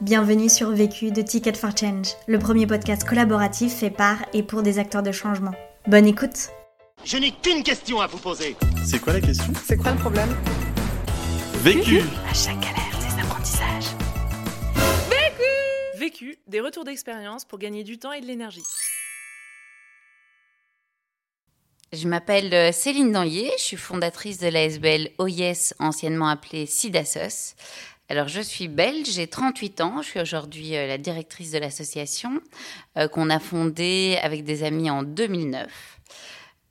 Bienvenue sur Vécu de Ticket for Change, le premier podcast collaboratif fait par et pour des acteurs de changement. Bonne écoute Je n'ai qu'une question à vous poser. C'est quoi la question? C'est quoi le problème? Vécu À chaque galère, des apprentissages. Vécu, des retours d'expérience pour gagner du temps et de l'énergie. Je m'appelle euh, Céline Danlier, je suis fondatrice de l'ASBL OIS, anciennement appelée SIDASOS. Alors, je suis belge, j'ai 38 ans, je suis aujourd'hui euh, la directrice de l'association euh, qu'on a fondée avec des amis en 2009.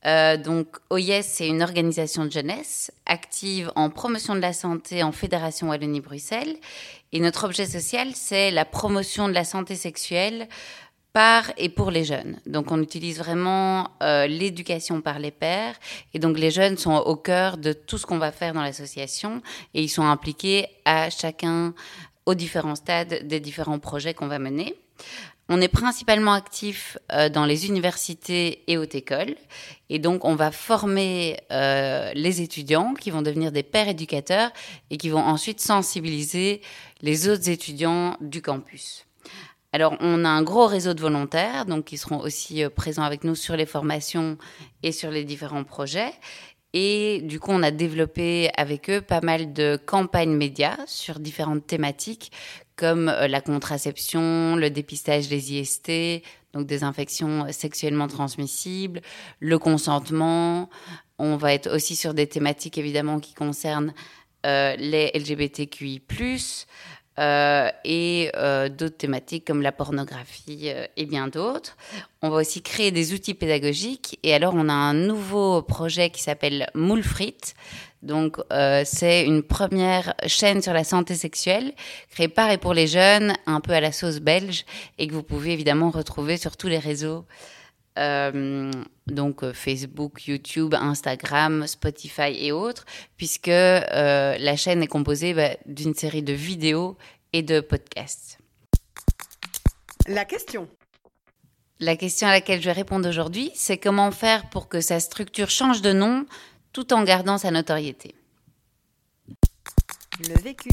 Euh, donc, OIS, c'est une organisation de jeunesse active en promotion de la santé en Fédération Wallonie-Bruxelles. Et notre objet social, c'est la promotion de la santé sexuelle par et pour les jeunes. Donc on utilise vraiment euh, l'éducation par les pairs et donc les jeunes sont au cœur de tout ce qu'on va faire dans l'association et ils sont impliqués à chacun aux différents stades des différents projets qu'on va mener. On est principalement actif euh, dans les universités et hautes écoles et donc on va former euh, les étudiants qui vont devenir des pères éducateurs et qui vont ensuite sensibiliser les autres étudiants du campus. Alors, on a un gros réseau de volontaires, donc qui seront aussi euh, présents avec nous sur les formations et sur les différents projets. Et du coup, on a développé avec eux pas mal de campagnes médias sur différentes thématiques comme euh, la contraception, le dépistage des IST, donc des infections sexuellement transmissibles, le consentement. On va être aussi sur des thématiques évidemment qui concernent euh, les LGBTQI+, euh, et euh, d'autres thématiques comme la pornographie euh, et bien d'autres. On va aussi créer des outils pédagogiques et alors on a un nouveau projet qui s'appelle Moule. Donc c'est une première chaîne sur la santé sexuelle créée par et pour les jeunes, un peu à la sauce belge et que vous pouvez évidemment retrouver sur tous les réseaux. Euh, donc euh, Facebook, YouTube, Instagram, Spotify et autres, puisque euh, la chaîne est composée bah, d'une série de vidéos et de podcasts. La question. La question à laquelle je vais répondre aujourd'hui, c'est comment faire pour que sa structure change de nom tout en gardant sa notoriété? Le vécu.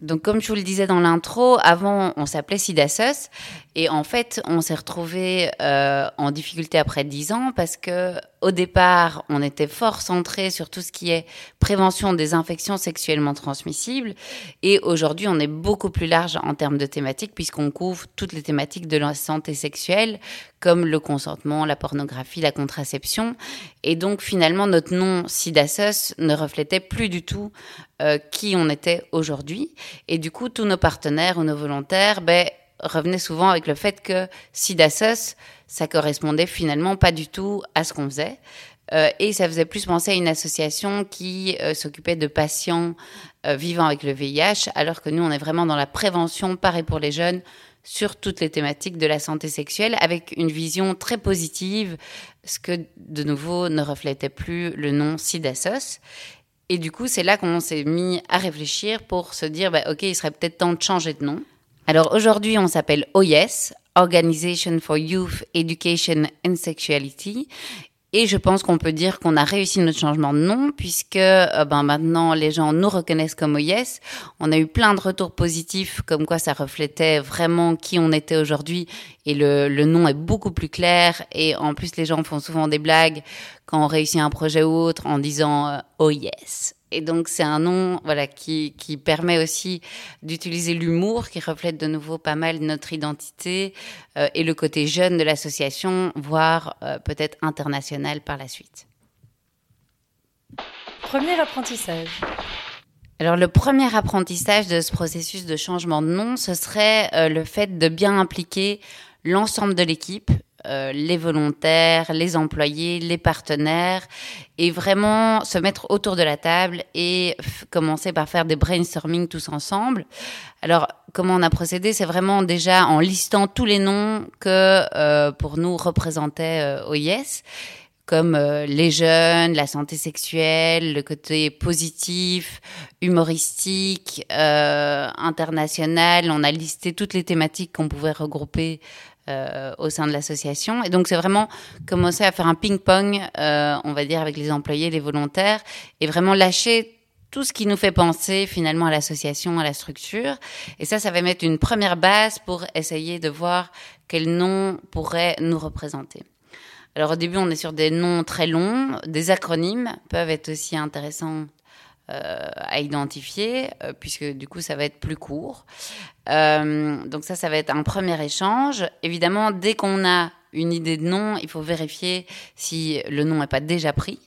Donc, comme je vous le disais dans l'intro, avant, on s'appelait Sidasos. Et en fait, on s'est retrouvé euh, en difficulté après dix ans parce que, au départ, on était fort centré sur tout ce qui est prévention des infections sexuellement transmissibles. Et aujourd'hui, on est beaucoup plus large en termes de thématiques puisqu'on couvre toutes les thématiques de la santé sexuelle, comme le consentement, la pornographie, la contraception. Et donc, finalement, notre nom Sidasos ne reflétait plus du tout euh, qui on était aujourd'hui. Et du coup, tous nos partenaires ou nos volontaires, ben, revenaient souvent avec le fait que SIDASOS, ça correspondait finalement pas du tout à ce qu'on faisait. Euh, et ça faisait plus penser à une association qui euh, s'occupait de patients vivant avec le VIH, alors que nous, on est vraiment dans la prévention par et pour les jeunes sur toutes les thématiques de la santé sexuelle, avec une vision très positive, ce que de nouveau ne reflétait plus le nom SIDASOS. Et du coup, c'est là qu'on s'est mis à réfléchir pour se dire, bah, OK, il serait peut-être temps de changer de nom. Alors aujourd'hui, on s'appelle OYES, Organization for Youth Education and Sexuality. Et je pense qu'on peut dire qu'on a réussi notre changement de nom puisque euh, ben maintenant les gens nous reconnaissent comme OYES. On a eu plein de retours positifs comme quoi ça reflétait vraiment qui on était aujourd'hui et le, le nom est beaucoup plus clair et en plus les gens font souvent des blagues quand on réussit un projet ou autre en disant euh. Et donc c'est un nom voilà qui, qui permet aussi d'utiliser l'humour qui reflète de nouveau pas mal notre identité euh, et le côté jeune de l'association, voire euh, peut-être international par la suite. Premier apprentissage. Alors le premier apprentissage de ce processus de changement de nom, ce serait euh, le fait de bien impliquer l'ensemble de l'équipe, euh, les volontaires, les employés, les partenaires, et vraiment se mettre autour de la table et commencer par faire des brainstorming tous ensemble. Alors, comment on a procédé? C'est vraiment déjà en listant tous les noms que euh, pour nous représentait euh, OIS comme euh, les jeunes, la santé sexuelle, le côté positif, humoristique, international. On a listé toutes les thématiques qu'on pouvait regrouper euh, au sein de l'association. Et donc, c'est vraiment commencer à faire un ping-pong, euh, on va dire, avec les employés, les volontaires, et vraiment lâcher tout ce qui nous fait penser finalement à l'association, à la structure. Et ça, ça va mettre une première base pour essayer de voir quel nom pourrait nous représenter. Alors au début, on est sur des noms très longs, des acronymes peuvent être aussi intéressants euh, à identifier, puisque du coup, ça va être plus court. Euh, donc ça, ça va être un premier échange. Évidemment, dès qu'on a une idée de nom, il faut vérifier si le nom n'est pas déjà pris.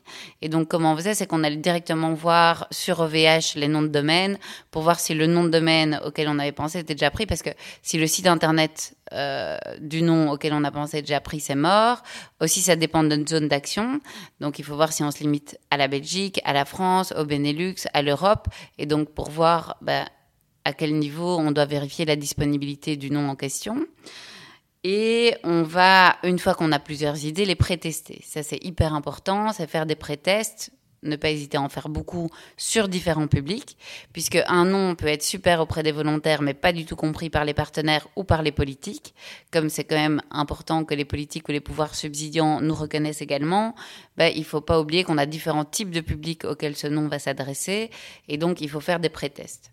Et donc, comment on faisait, c'est qu'on allait directement voir sur OVH les noms de domaine pour voir si le nom de domaine auquel on avait pensé était déjà pris. Parce que si le site internet euh, du nom auquel on a pensé déjà pris, c'est mort. Aussi, ça dépend de notre zone d'action. Donc, il faut voir si on se limite à la Belgique, à la France, au Benelux, à l'Europe. Et donc, pour voir bah, à quel niveau on doit vérifier la disponibilité du nom en question. Et on va, une fois qu'on a plusieurs idées, les pré-tester. Ça, c'est hyper important, c'est faire des pré-tests. Ne pas hésiter à en faire beaucoup sur différents publics, puisque un nom peut être super auprès des volontaires, mais pas du tout compris par les partenaires ou par les politiques. Comme c'est quand même important que les politiques ou les pouvoirs subsidiants nous reconnaissent également, ben, il faut pas oublier qu'on a différents types de publics auxquels ce nom va s'adresser, et donc il faut faire des pré-tests.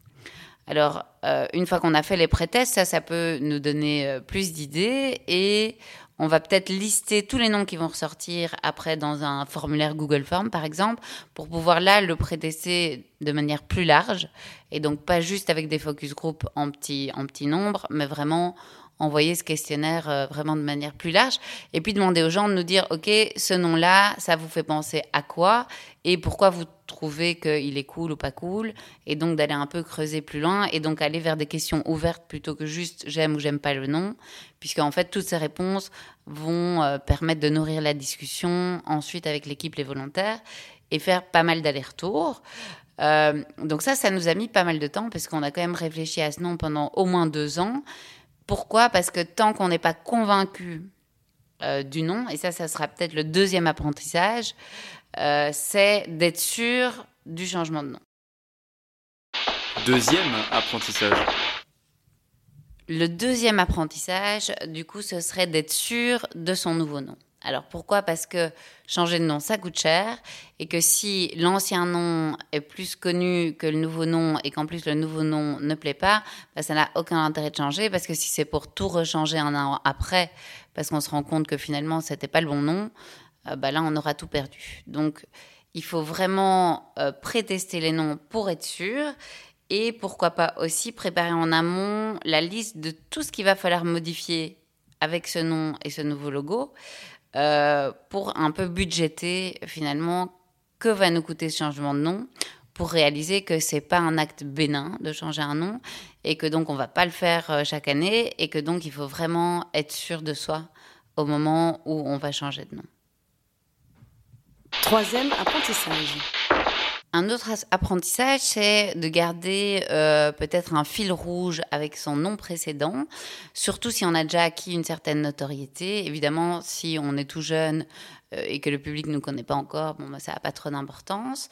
Alors, euh, une fois qu'on a fait les pré-tests, ça, ça peut nous donner euh, plus d'idées et on va peut-être lister tous les noms qui vont ressortir après dans un formulaire Google Form, par exemple, pour pouvoir là le pré-tester de manière plus large et donc pas juste avec des focus group en petit, en petit nombre, mais vraiment envoyer ce questionnaire euh, vraiment de manière plus large et puis demander aux gens de nous dire ok ce nom là ça vous fait penser à quoi et pourquoi vous trouvez qu'il est cool ou pas cool et donc d'aller un peu creuser plus loin et donc aller vers des questions ouvertes plutôt que juste j'aime ou j'aime pas le nom puisque en fait toutes ces réponses vont euh, permettre de nourrir la discussion ensuite avec l'équipe les volontaires et faire pas mal d'allers-retours euh, donc ça, ça nous a mis pas mal de temps parce qu'on a quand même réfléchi à ce nom pendant au moins deux ans. Pourquoi? Parce que tant qu'on n'est pas convaincu euh, du nom, et ça, ça sera peut-être le deuxième apprentissage, euh, c'est d'être sûr du changement de nom. Deuxième apprentissage. Le deuxième apprentissage, du coup, ce serait d'être sûr de son nouveau nom. Alors pourquoi? Parce que changer de nom, ça coûte cher, et que si l'ancien nom est plus connu que le nouveau nom, et qu'en plus le nouveau nom ne plaît pas, bah, ça n'a aucun intérêt de changer, parce que si c'est pour tout rechanger un an après, parce qu'on se rend compte que finalement c'était pas le bon nom, euh, bah là on aura tout perdu. Donc il faut vraiment euh, prétester les noms pour être sûr, et pourquoi pas aussi préparer en amont la liste de tout ce qu'il va falloir modifier avec ce nom et ce nouveau logo. Euh, pour un peu budgéter finalement que va nous coûter ce changement de nom pour réaliser que c'est pas un acte bénin de changer un nom et que donc on va pas le faire euh, chaque année et que donc il faut vraiment être sûr de soi au moment où on va changer de nom. Troisième apprentissage. Un autre apprentissage, c'est de garder euh, peut-être un fil rouge avec son nom précédent, surtout si on a déjà acquis une certaine notoriété. Évidemment, si on est tout jeune et que le public ne connaît pas encore, bon, bah, ça n'a pas trop d'importance.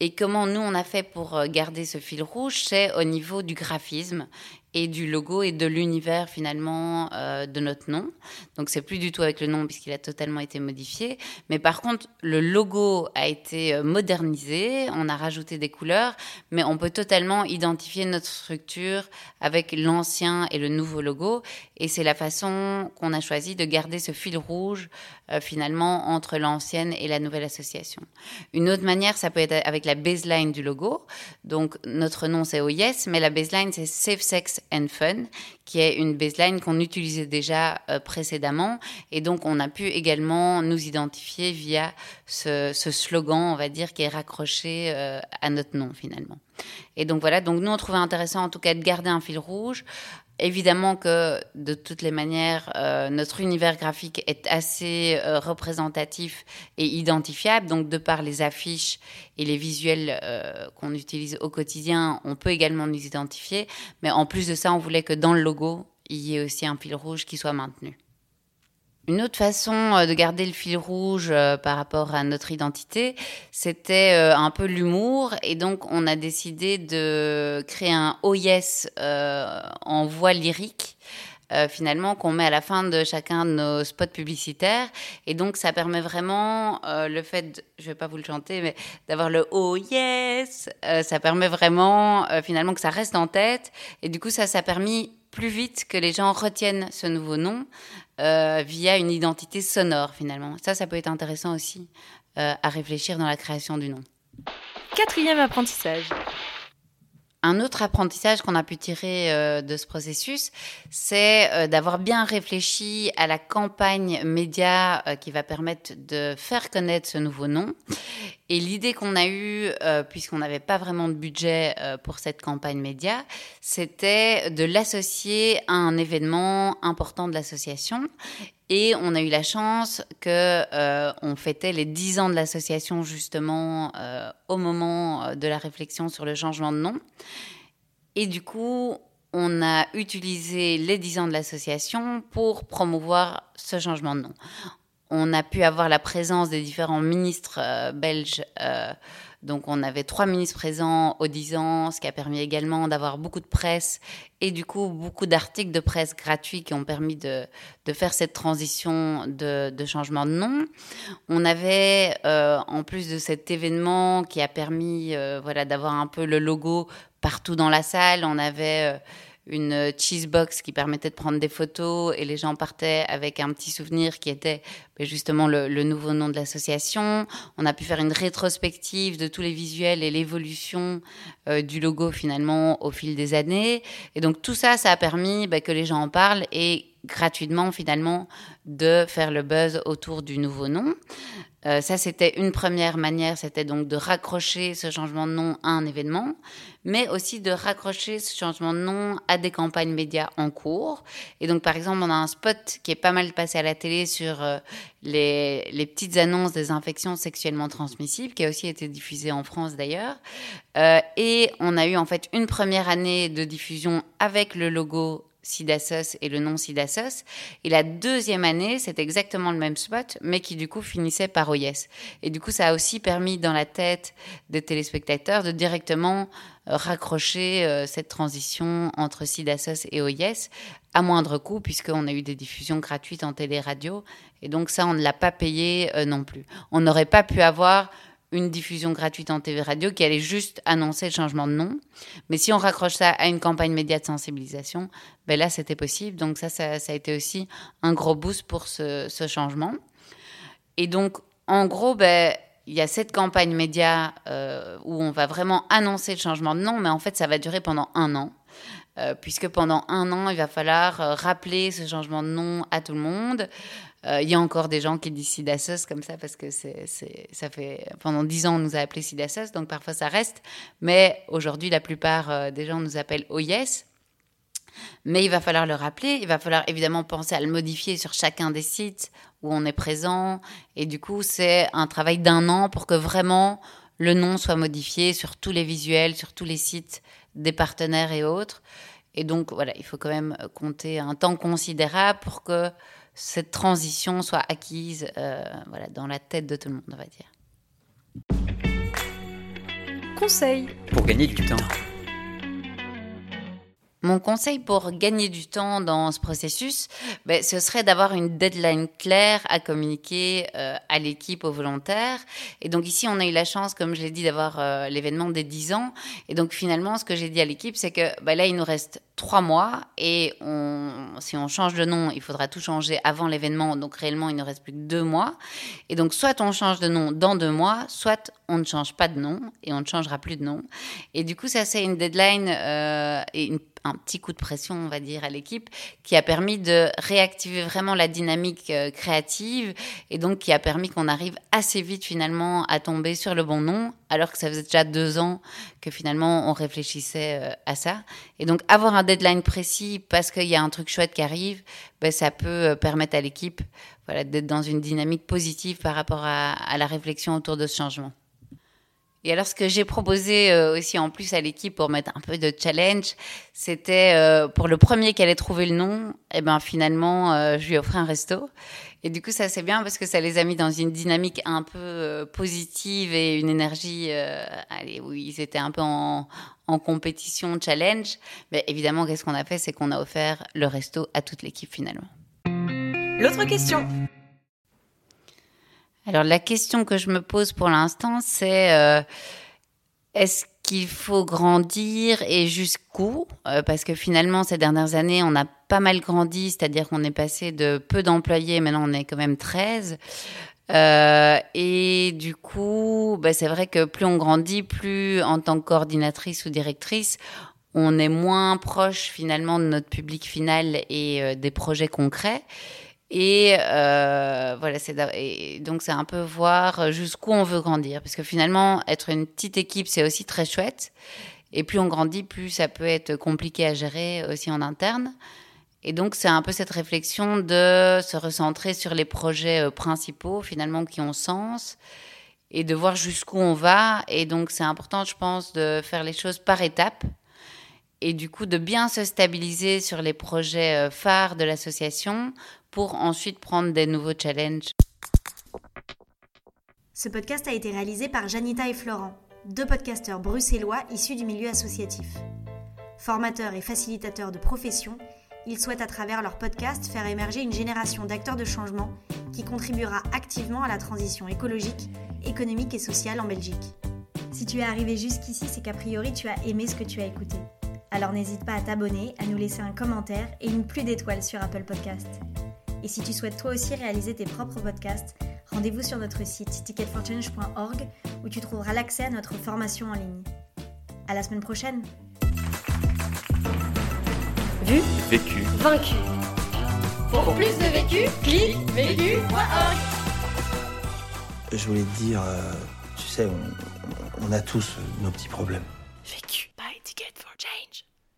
Et comment nous, on a fait pour euh, garder ce fil rouge, c'est au niveau du graphisme et du logo et de l'univers finalement euh, de notre nom. Donc c'est plus du tout avec le nom puisqu'il a totalement été modifié. Mais par contre, le logo a été euh, modernisé, on a rajouté des couleurs, mais on peut totalement identifier notre structure avec l'ancien et le nouveau logo. Et c'est la façon qu'on a choisi de garder ce fil rouge euh, finalement entre l'ancienne et la nouvelle association. Une autre manière, ça peut être avec la baseline du logo. Donc notre nom c'est OYES, mais la baseline c'est Safe Sex and Fun, qui est une baseline qu'on utilisait déjà euh, précédemment. Et donc, on a pu également nous identifier via ce, slogan, on va dire, qui est raccroché euh, à notre nom finalement. Et donc voilà, donc nous, on trouvait intéressant en tout cas de garder un fil rouge. Évidemment que de toutes les manières, euh, notre univers graphique est assez euh, représentatif et identifiable. Donc, de par les affiches et les visuels euh, qu'on utilise au quotidien, on peut également nous identifier. Mais en plus de ça, on voulait que dans le logo, il y ait aussi un fil rouge qui soit maintenu. Une autre façon euh, de garder le fil rouge euh, par rapport à notre identité, c'était euh, un peu l'humour. Et donc, on a décidé de créer un Oh yes en voix lyrique euh, finalement qu'on met à la fin de chacun de nos spots publicitaires. Et donc ça permet vraiment euh, le fait, de- je vais pas vous le chanter, mais d'avoir le oh yes, euh, ça permet vraiment euh, finalement que ça reste en tête. Et du coup ça, ça a permis plus vite que les gens retiennent ce nouveau nom via une identité sonore finalement. Ça, ça peut être intéressant aussi à réfléchir dans la création du nom. Quatrième apprentissage. Un autre apprentissage qu'on a pu tirer euh, de ce processus, c'est euh, d'avoir bien réfléchi à la campagne média euh, qui va permettre de faire connaître ce nouveau nom. Et l'idée qu'on a eue, puisqu'on n'avait pas vraiment de budget pour cette campagne média, c'était de l'associer à un événement important de l'association. Et on a eu la chance que euh, on fêtait les 10 ans de l'association justement euh, au moment euh, de la réflexion sur le changement de nom. Et du coup, on a utilisé les 10 ans de l'association pour promouvoir ce changement de nom. On a pu avoir la présence des différents ministres belges. Donc, on avait trois ministres présents aux 10 ans, ce qui a permis également d'avoir beaucoup de presse et du coup beaucoup d'articles de presse gratuits qui ont permis de, faire cette transition de, de changement de nom. On avait, euh, en plus de cet événement qui a permis euh, voilà, d'avoir un peu le logo partout dans la salle, on avait euh, une cheese box qui permettait de prendre des photos et les gens partaient avec un petit souvenir qui était ben, justement le, le nouveau nom de l'association. On a pu faire une rétrospective de tous les visuels et l'évolution euh, du logo finalement au fil des années. Et donc tout ça, ça a permis ben, que les gens en parlent et gratuitement finalement de faire le buzz autour du nouveau nom. Euh, ça, c'était une première manière, c'était donc de raccrocher ce changement de nom à un événement, mais aussi de raccrocher ce changement de nom à des campagnes médias en cours. Et donc, par exemple, on a un spot qui est pas mal passé à la télé sur euh, les, petites annonces des infections sexuellement transmissibles, qui a aussi été diffusé en France d'ailleurs. Euh, et on a eu en fait une première année de diffusion avec le logo Sidasos et le nom Sidasos. Et la deuxième année, c'est exactement le même spot, mais qui du coup finissait par OYES. Et du coup, ça a aussi permis dans la tête des téléspectateurs de directement euh, raccrocher euh, cette transition entre Sidasos et OYES à moindre coût, puisqu'on a eu des diffusions gratuites en télé-radio. Et donc ça, on ne l'a pas payé euh, non plus. On n'aurait pas pu avoir une diffusion gratuite en TV radio qui allait juste annoncer le changement de nom. Mais si on raccroche ça à une campagne média de sensibilisation, ben là, c'était possible. Donc ça, ça, a été aussi un gros boost pour ce, ce changement. Et donc, en gros, ben, il y a cette campagne média euh, où on va vraiment annoncer le changement de nom, mais en fait, ça va durer pendant un an. Euh, puisque pendant un an, il va falloir euh, rappeler ce changement de nom à tout le monde. Euh, Il y a encore des gens qui disent Sidasos comme ça parce que c'est, ça fait pendant dix ans on nous a appelé Sidasos, donc parfois ça reste. Mais aujourd'hui, la plupart euh, des gens nous appellent OYES. Mais il va falloir le rappeler. Il va falloir évidemment penser à le modifier sur chacun des sites où on est présent. Et du coup, c'est un travail d'un an pour que vraiment le nom soit modifié sur tous les visuels, sur tous les sites des partenaires et autres. Et donc, voilà, il faut quand même compter un temps considérable pour que cette transition soit acquise euh, voilà, dans la tête de tout le monde, on va dire. Conseil. Pour gagner du temps. Mon conseil pour gagner du temps dans ce processus, ben, ce serait d'avoir une deadline claire à communiquer euh, à l'équipe, aux volontaires. Et donc ici, on a eu la chance, comme je l'ai dit, d'avoir euh, l'événement des 10 ans. Et donc finalement, ce que j'ai dit à l'équipe, c'est que ben, là, il nous reste trois mois et on, si on change de nom, il faudra tout changer avant l'événement. Donc réellement, il ne reste plus que deux mois. Et donc soit on change de nom dans deux mois, soit on ne change pas de nom et on ne changera plus de nom. Et du coup, ça c'est une deadline euh, et une, un petit coup de pression, on va dire, à l'équipe qui a permis de réactiver vraiment la dynamique euh, créative et donc qui a permis qu'on arrive assez vite finalement à tomber sur le bon nom alors que ça faisait déjà deux ans que finalement on réfléchissait euh, à ça. Et donc avoir un deadline précis parce qu'il y a un truc chouette qui arrive, ben, ça peut euh, permettre à l'équipe voilà, d'être dans une dynamique positive par rapport à, à la réflexion autour de ce changement. Et alors, ce que j'ai proposé euh, aussi en plus à l'équipe pour mettre un peu de challenge, c'était euh, pour le premier qui allait trouver le nom, et ben finalement, euh, je lui ai offert un resto. Et du coup, ça c'est bien parce que ça les a mis dans une dynamique un peu positive et une énergie, allez, où ils étaient un peu en compétition challenge, mais évidemment, qu'est-ce qu'on a fait? C'est qu'on a offert le resto à toute l'équipe finalement. L'autre question. Alors la question que je me pose pour l'instant, c'est euh, est-ce qu'il faut grandir et jusqu'où? Euh, Parce que finalement, ces dernières années, on a pas mal grandi, c'est-à-dire qu'on est passé de peu d'employés, maintenant on est quand même 13. Euh, et du coup, bah, c'est vrai que plus on grandit, plus en tant que coordinatrice ou directrice, on est moins proche finalement de notre public final et euh, des projets concrets. Et euh, voilà, c'est donc c'est un peu voir jusqu'où on veut grandir, parce que finalement, être une petite équipe, c'est aussi très chouette. Et plus on grandit, plus ça peut être compliqué à gérer aussi en interne. Et donc, c'est un peu cette réflexion de se recentrer sur les projets euh, principaux, finalement, qui ont sens, et de voir jusqu'où on va. Et donc, c'est important, je pense, de faire les choses par étapes, et du coup, de bien se stabiliser sur les projets euh, phares de l'association pour ensuite prendre des nouveaux challenges. Ce podcast a été réalisé par Janita et Florent, deux podcasteurs bruxellois issus du milieu associatif. Formateurs et facilitateurs de profession, ils souhaitent à travers leur podcast faire émerger une génération d'acteurs de changement qui contribuera activement à la transition écologique, économique et sociale en Belgique. Si tu es arrivé jusqu'ici, c'est qu'a priori tu as aimé ce que tu as écouté. Alors n'hésite pas à t'abonner, à nous laisser un commentaire et une pluie d'étoiles sur Apple Podcast. Et si tu souhaites toi aussi réaliser tes propres podcasts, rendez-vous sur notre site ticketforchange.org où tu trouveras l'accès à notre formation en ligne. À la semaine prochaine! Vu, Vécu. vaincu. Pour plus de vécu, clique vécu.org. Je voulais te dire, euh, tu sais, on, on a tous nos petits problèmes. Vécu.